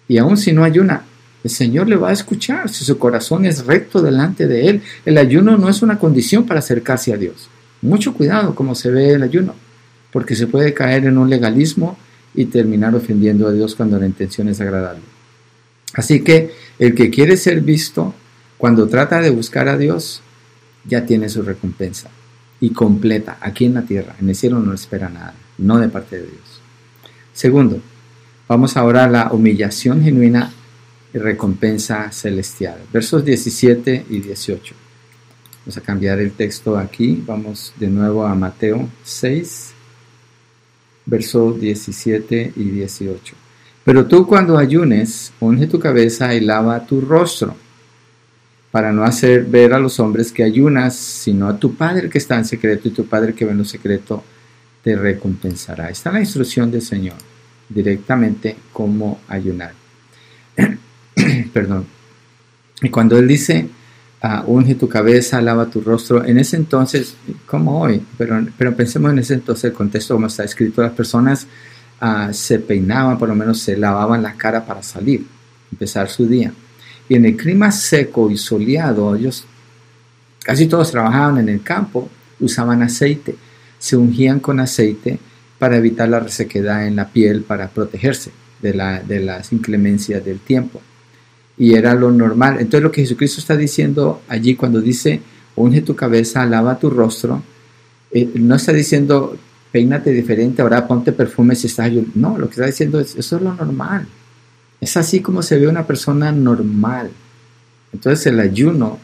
Y aun si no ayuna, el Señor le va a escuchar si su corazón es recto delante de Él. El ayuno no es una condición para acercarse a Dios. Mucho cuidado como se ve el ayuno, porque se puede caer en un legalismo y terminar ofendiendo a Dios cuando la intención es agradarle. Así que el que quiere ser visto, cuando trata de buscar a Dios, ya tiene su recompensa y completa aquí en la tierra. En el cielo no espera nada, no de parte de Dios. Segundo, vamos ahora a la humillación genuina y recompensa celestial. Versos 17 y 18. Vamos a cambiar el texto aquí. Vamos de nuevo a Mateo 6, versos 17 y 18. Pero tú cuando ayunes, unge tu cabeza y lava tu rostro, para no hacer ver a los hombres que ayunas, sino a tu Padre que está en secreto, y tu Padre que ve en lo secreto te recompensará. Está la instrucción del Señor, directamente cómo ayunar. perdón. Y cuando él dice, uh, unge tu cabeza, lava tu rostro, en ese entonces, como hoy, pero, pero pensemos en ese entonces, el contexto como está escrito, las personas uh, se peinaban, por lo menos se lavaban la cara para salir, empezar su día. Y en el clima seco y soleado, ellos casi todos trabajaban en el campo, usaban aceite, se ungían con aceite para evitar la resequedad en la piel, para protegerse de, la, de las inclemencias del tiempo y era lo normal. Entonces lo que Jesucristo está diciendo allí cuando dice, unge tu cabeza, lava tu rostro, eh, no está diciendo, peínate diferente, ahora ponte perfume si estás No, lo que está diciendo es, eso es lo normal. Es así como se ve una persona normal. Entonces el ayuno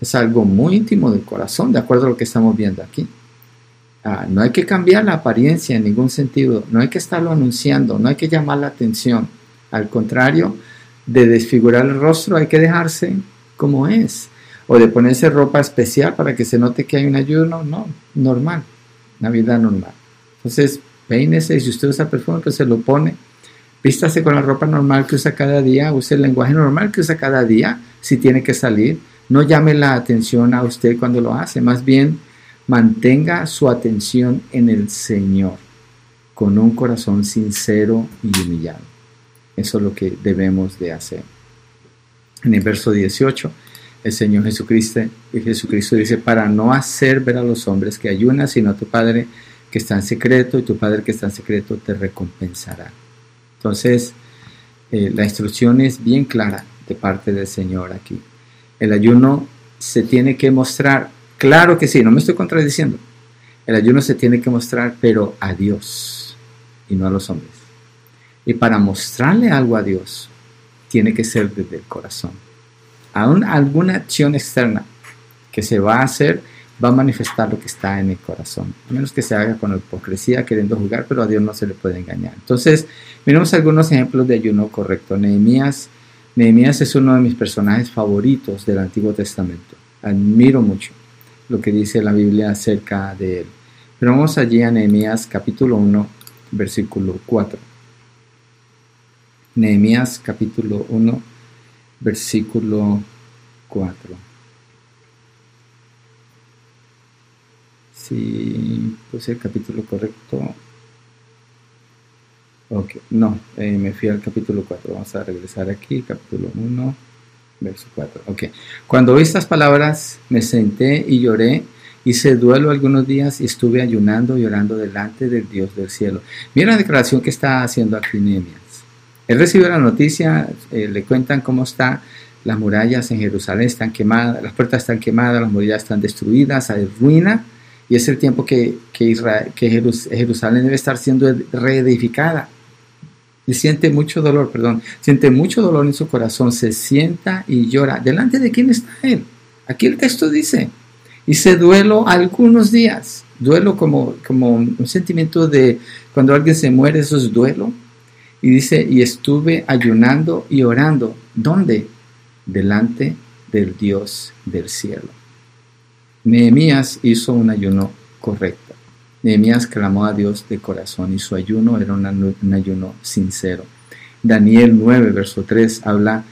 Es algo muy íntimo del corazón, de acuerdo a lo que estamos viendo aquí. Ah, no hay que cambiar la apariencia en ningún sentido, no hay que estarlo anunciando, no hay que llamar la atención. Al contrario, de desfigurar el rostro hay que dejarse como es. O de ponerse ropa especial para que se note que hay un ayuno, no, normal, una vida normal. Entonces, peínese y si usted usa perfume, pues se lo pone. Vístase con la ropa normal que usa cada día, use el lenguaje normal que usa cada día, si tiene que salir. No llame la atención a usted cuando lo hace, más bien mantenga su atención en el Señor con un corazón sincero y humillado. Eso es lo que debemos de hacer. En el verso 18, el Señor Jesucristo, dice, para no hacer ver a los hombres que ayunan, sino a tu Padre que está en secreto, y tu Padre que está en secreto te recompensará. Entonces, eh, la instrucción es bien clara de parte del Señor aquí. El ayuno se tiene que mostrar Claro que sí, no me estoy contradiciendo. El ayuno se tiene que mostrar, pero a Dios y no a los hombres. Y para mostrarle algo a Dios, tiene que ser desde el corazón. Aún alguna acción externa que se va a hacer va a manifestar lo que está en el corazón. A menos que se haga con hipocresía, queriendo jugar, pero a Dios no se le puede engañar. Entonces, miremos algunos ejemplos de ayuno correcto. Nehemías, Nehemías es uno de mis personajes favoritos del Antiguo Testamento. Admiro mucho lo que dice la Biblia acerca de él. Pero vamos allí a Nehemías capítulo 1, versículo 4. Nehemías capítulo 1, versículo 4. Si puse el capítulo correcto. Ok, no, eh, me fui al capítulo 4. Vamos a regresar aquí, capítulo 1 verso 4. Ok. Cuando oí estas palabras, me senté y lloré. Hice duelo algunos días y estuve ayunando y orando delante del Dios del cielo. Mira la declaración que está haciendo aquí. Él recibe la noticia, eh, le cuentan cómo está las murallas en Jerusalén están quemadas, las puertas están quemadas, las murallas están destruidas, hay ruina, y es el tiempo que, que, que Jerusalén debe estar siendo reedificada y siente mucho dolor, perdón, siente mucho dolor en su corazón, se sienta y llora. ¿Delante de quién está él? Aquí el texto dice, hice duelo algunos días, duelo como, como un sentimiento de cuando alguien se muere, eso es duelo. Y dice, y estuve ayunando y orando. ¿Dónde? Delante del Dios del cielo. Nehemías hizo un ayuno correcto. Nehemías clamó a Dios de corazón y su ayuno era un ayuno sincero. Daniel 9, verso 3 habla,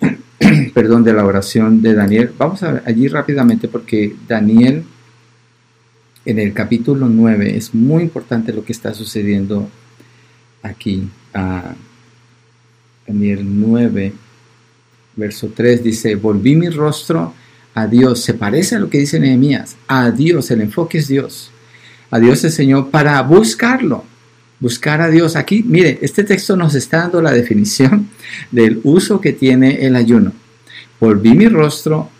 perdón, de la oración de Daniel. Vamos a allí rápidamente porque Daniel en el capítulo 9 es muy importante lo que está sucediendo aquí. Daniel 9, verso 3 dice, volví mi rostro a Dios. Se parece a lo que dice Nehemías. A Dios, el enfoque es Dios a Dios el Señor para buscarlo. Buscar a Dios. Aquí, mire, este texto nos está dando la definición del uso que tiene el ayuno. Volví mi rostro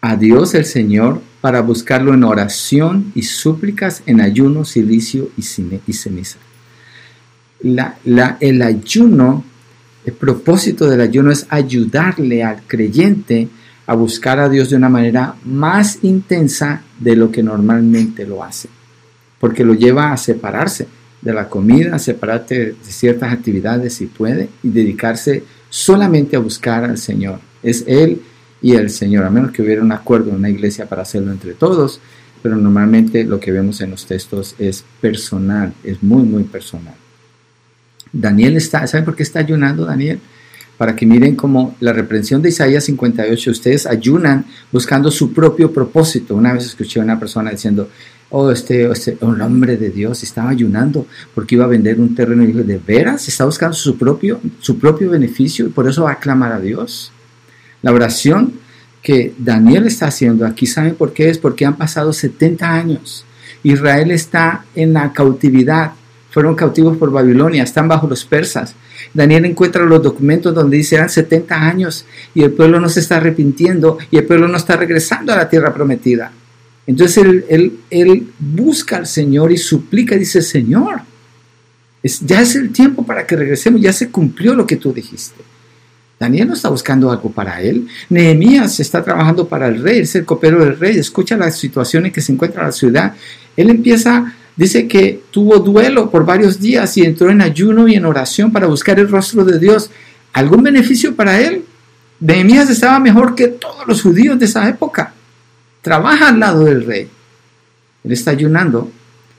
a Dios el Señor para buscarlo en oración y súplicas, en ayuno, silicio y ceniza. La, la, el ayuno, el propósito del ayuno es ayudarle al creyente a buscar a Dios de una manera más intensa de lo que normalmente lo hace porque lo lleva a separarse de la comida, a separarse de ciertas actividades si puede y dedicarse solamente a buscar al Señor. Es Él y el Señor, a menos que hubiera un acuerdo en una iglesia para hacerlo entre todos, pero normalmente lo que vemos en los textos es personal, es muy, muy personal. Daniel está, ¿saben por qué está ayunando Daniel? Para que miren cómo la reprensión de Isaías 58, ustedes ayunan buscando su propio propósito. Una vez escuché a una persona diciendo, oh, este, este, hombre de Dios estaba ayunando porque iba a vender un terreno y dijo, ¿de veras? Está buscando su propio, su propio beneficio y por eso va a clamar a Dios. La oración que Daniel está haciendo aquí, ¿saben por qué? Es porque han pasado 70 años. Israel está en la cautividad. Fueron cautivos por Babilonia, están bajo los persas. Daniel encuentra los documentos donde dice eran 70 años y el pueblo no se está arrepintiendo y el pueblo no está regresando a la tierra prometida. Entonces él, busca al Señor y suplica, dice, Señor, ya es el tiempo para que regresemos, ya se cumplió lo que tú dijiste. Daniel no está buscando algo para él. Nehemías está trabajando para el rey, es el copero del rey. Escucha la situación en que se encuentra la ciudad. Él empieza, dice que tuvo duelo por varios días y entró en ayuno y en oración para buscar el rostro de Dios. ¿Algún beneficio para él? Nehemías estaba mejor que todos los judíos de esa época. Trabaja al lado del rey. Él está ayunando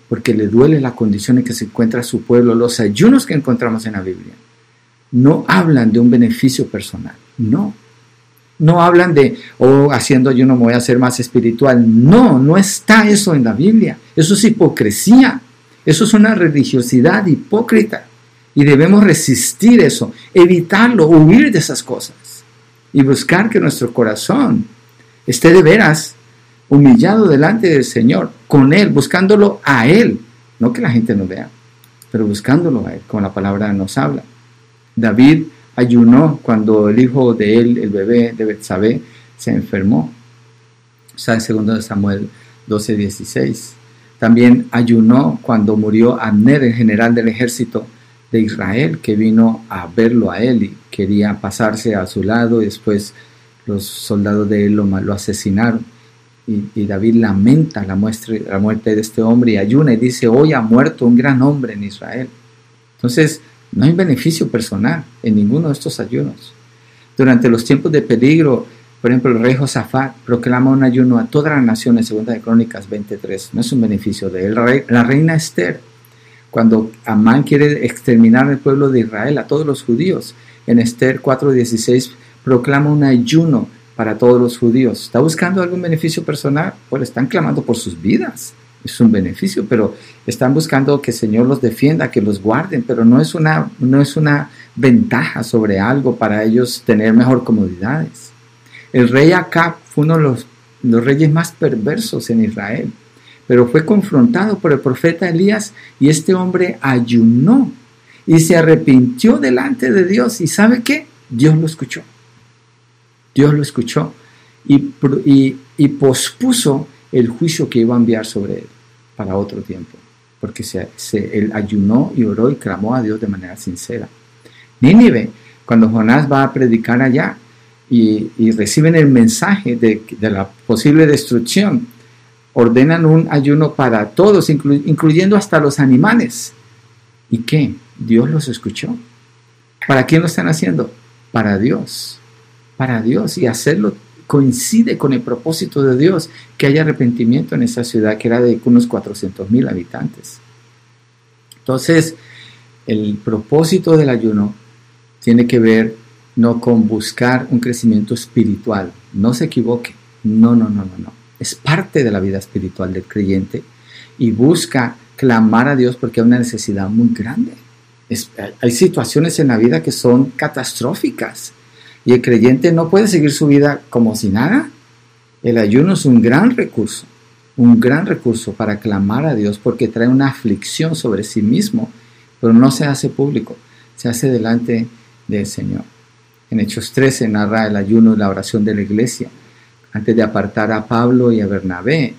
porque le duele la condición en que se encuentra su pueblo. Los ayunos que encontramos en la Biblia no hablan de un beneficio personal, no. No hablan de, oh, haciendo ayuno me voy a hacer más espiritual. No, no está eso en la Biblia. Eso es hipocresía. Eso es una religiosidad hipócrita. Y debemos resistir eso, evitarlo, huir de esas cosas. Y buscar que nuestro corazón esté de veras humillado delante del Señor, con Él, buscándolo a Él. No que la gente no vea, pero buscándolo a Él, como la palabra nos habla. David ayunó cuando el hijo de él, el bebé de Betsabé, se enfermó. Está en 2 Samuel 12, 16. También ayunó cuando murió Abner, el general del ejército de Israel, que vino a verlo a él y quería pasarse a su lado y después los soldados de él lo, lo asesinaron. Y, David lamenta la, muestra, la muerte de este hombre y ayuna y dice, hoy ha muerto un gran hombre en Israel. Entonces, no hay beneficio personal en ninguno de estos ayunos. Durante los tiempos de peligro, por ejemplo, el rey Josafat proclama un ayuno a todas las naciones, segunda de Crónicas 23. No es un beneficio de él. La reina Esther, cuando Amán quiere exterminar el pueblo de Israel, a todos los judíos, en Esther 4:16 proclama un ayuno para todos los judíos. ¿Está buscando algún beneficio personal? Pues están clamando por sus vidas es un beneficio, pero están buscando que el Señor los defienda, que los guarden, pero no es una, no es una ventaja sobre algo para ellos tener mejor comodidades. El rey Acab fue uno de los, los reyes más perversos en Israel, pero fue confrontado por el profeta Elías y este hombre ayunó y se arrepintió delante de Dios. ¿Y sabe qué? Dios lo escuchó. Dios lo escuchó y, y, y pospuso el juicio que iba a enviar sobre él para otro tiempo, porque se, él ayunó y oró y clamó a Dios de manera sincera. Nínive, cuando Jonás va a predicar allá y, reciben el mensaje de, la posible destrucción, ordenan un ayuno para todos, incluyendo hasta los animales. ¿Y qué? Dios los escuchó. ¿Para quién lo están haciendo? Para Dios. Para Dios. Y hacerlo coincide con el propósito de Dios que haya arrepentimiento en esa ciudad que era de unos 400 mil habitantes. Entonces, el propósito del ayuno tiene que ver no con buscar un crecimiento espiritual, no se equivoque, no, no, no, no, no. Es parte de la vida espiritual del creyente y busca clamar a Dios porque hay una necesidad muy grande. hay situaciones en la vida que son catastróficas y el creyente no puede seguir su vida como si nada. El ayuno es un gran recurso, un gran recurso para clamar a Dios porque trae una aflicción sobre sí mismo, pero no se hace público, se hace delante del Señor. En Hechos 13 narra el ayuno y la oración de la iglesia. Antes de apartar a Pablo y a Bernabé,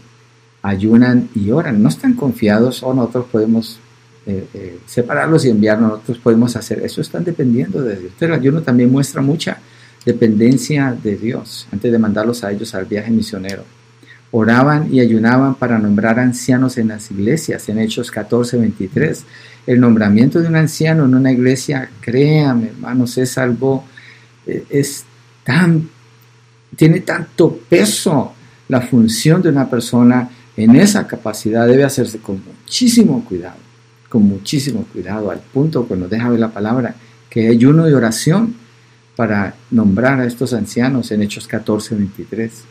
ayunan y oran. No están confiados o nosotros podemos eh, eh, separarlos y enviarnos, nosotros podemos hacer eso. Están dependiendo de Dios. El ayuno también muestra mucha dependencia de Dios antes de mandarlos a ellos al viaje misionero. Oraban y ayunaban para nombrar ancianos en las iglesias, en Hechos 14, 23. El nombramiento de un anciano en una iglesia, créame, hermanos, es algo, eh, es tan, tiene tanto peso la función de una persona en esa capacidad, debe hacerse con muchísimo cuidado, con muchísimo cuidado, al punto que nos deja ver la palabra, que ayuno y oración para nombrar a estos ancianos en Hechos 14, 23.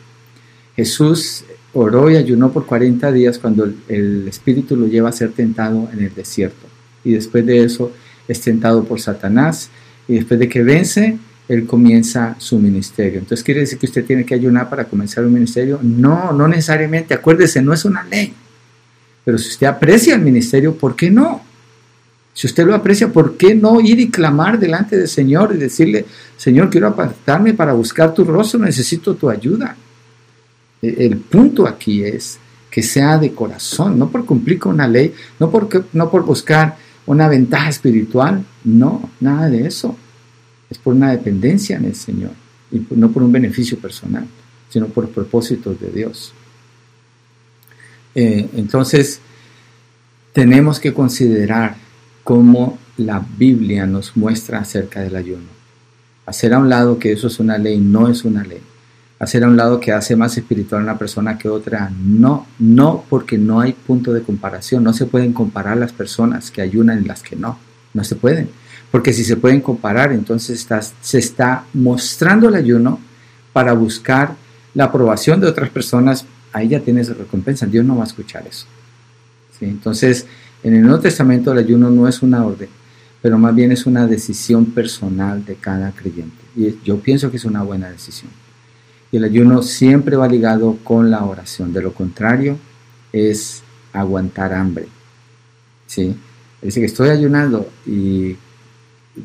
Jesús oró y ayunó por 40 días cuando el, Espíritu lo lleva a ser tentado en el desierto. Y después de eso es tentado por Satanás y después de que vence, él comienza su ministerio. Entonces, ¿quiere decir que usted tiene que ayunar para comenzar un ministerio? No, no necesariamente. Acuérdese, no es una ley. Pero si usted aprecia el ministerio, ¿por qué no? Si usted lo aprecia, ¿por qué no ir y clamar delante del Señor y decirle, Señor, quiero apartarme para buscar tu rostro, necesito tu ayuda? E, el punto aquí es que sea de corazón, no por cumplir con una ley, no, porque, no por buscar una ventaja espiritual, no, nada de eso. es por una dependencia en el Señor y no por un beneficio personal, sino por propósitos de Dios. Eh, entonces, tenemos que considerar cómo la Biblia nos muestra acerca del ayuno. Hacer a un lado que eso es una ley, no es una ley. Hacer a un lado que hace más espiritual a una persona que otra, no, no, porque no hay punto de comparación. No se pueden comparar las personas que ayunan y las que no. No se pueden. Porque si se pueden comparar, entonces se está mostrando el ayuno para buscar la aprobación de otras personas. Ahí ya tienes recompensa. Dios no va a escuchar eso. Entonces, en el Nuevo Testamento el ayuno no es una orden, pero más bien es una decisión personal de cada creyente. Y yo pienso que es una buena decisión. Y el ayuno siempre va ligado con la oración. De lo contrario, es aguantar hambre. ¿Sí? Dice que estoy ayunando y,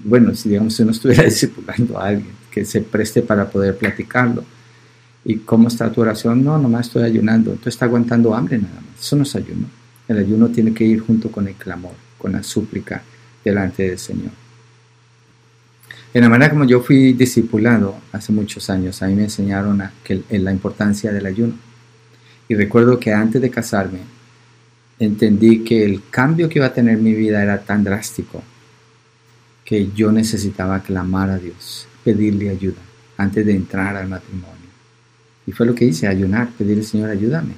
bueno, si digamos si uno estuviera discipulando a alguien que se preste para poder platicarlo. ¿Y cómo está tu oración? No, nomás estoy ayunando. Entonces está aguantando hambre nada más. Eso no es ayuno. El ayuno tiene que ir junto con el clamor, con la súplica delante del Señor. En la manera como yo fui discipulado hace muchos años, a mí me enseñaron la importancia del ayuno. Y recuerdo que antes de casarme, entendí que el cambio que iba a tener mi vida era tan drástico que yo necesitaba clamar a Dios, pedirle ayuda antes de entrar al matrimonio. Y fue lo que hice, ayunar, pedirle, Señor, ayúdame.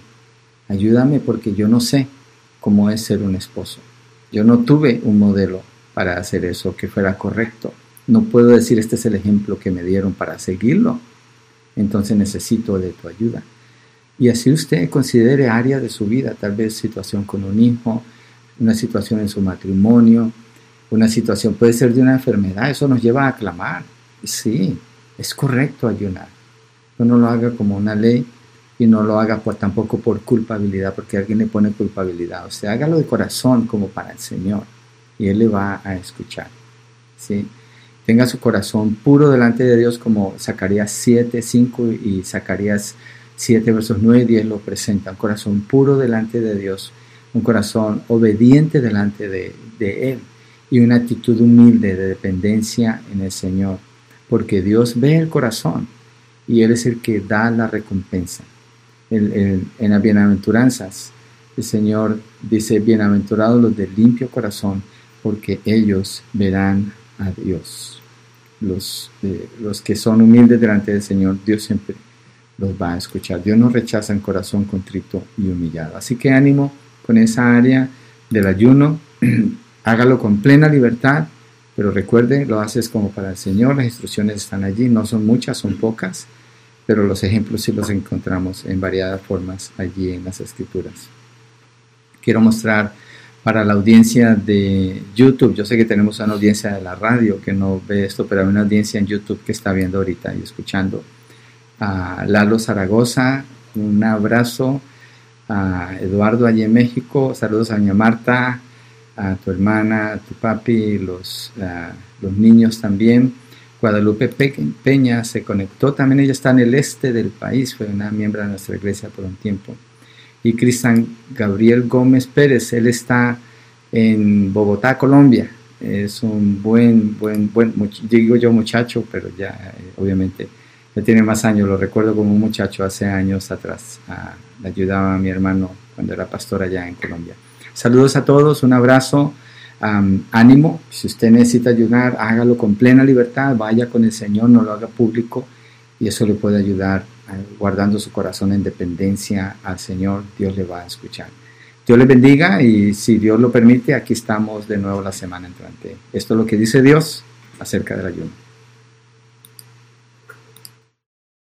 Ayúdame porque yo no sé cómo es ser un esposo. Yo no tuve un modelo para hacer eso que fuera correcto. No puedo decir este es el ejemplo que me dieron para seguirlo. Entonces necesito de tu ayuda. Y así usted considere área de su vida, tal vez situación con un hijo, una situación en su matrimonio, una situación puede ser de una enfermedad, eso nos lleva a clamar. Sí, es correcto ayunar. No lo haga como una ley, y no lo haga por, tampoco por culpabilidad, porque alguien le pone culpabilidad. O sea, hágalo de corazón como para el Señor y Él le va a escuchar. ¿sí? Tenga su corazón puro delante de Dios como Zacarías 7, 5 y Zacarías 7, versos 9 y 10 lo presenta. Un corazón puro delante de Dios, un corazón obediente delante de, de Él y una actitud humilde de dependencia en el Señor, porque Dios ve el corazón y Él es el que da la recompensa en, las bienaventuranzas. El Señor dice, bienaventurados los de limpio corazón, porque ellos verán a Dios. Los, eh, los que son humildes delante del Señor, Dios siempre los va a escuchar. Dios no rechaza en corazón contrito y humillado. Así que ánimo con esa área del ayuno. Hágalo con plena libertad, pero recuerde, lo haces como para el Señor. Las instrucciones están allí, no son muchas, son pocas pero los ejemplos sí los encontramos en variadas formas allí en las escrituras. Quiero mostrar para la audiencia de YouTube, yo sé que tenemos una audiencia de la radio que no ve esto, pero hay una audiencia en YouTube que está viendo ahorita y escuchando. A Lalo Zaragoza, un abrazo. A Eduardo allí en México, saludos a doña Marta, a tu hermana, a tu papi, los, los niños también. Guadalupe Peña se conectó, también ella está en el este del país, fue una miembro de nuestra iglesia por un tiempo. Y Cristian Gabriel Gómez Pérez, él está en Bogotá, Colombia. Es un buen, buen, buen, digo yo muchacho, pero ya eh, obviamente ya tiene más años, lo recuerdo como un muchacho hace años atrás. Ah, le ayudaba a mi hermano cuando era pastor allá en Colombia. Saludos a todos, un abrazo ánimo, si usted necesita ayudar, hágalo con plena libertad, vaya con el Señor, no lo haga público y eso le puede ayudar guardando su corazón en dependencia al Señor, Dios le va a escuchar. Dios le bendiga y si Dios lo permite, aquí estamos de nuevo la semana entrante. Esto es lo que dice Dios acerca del ayuno.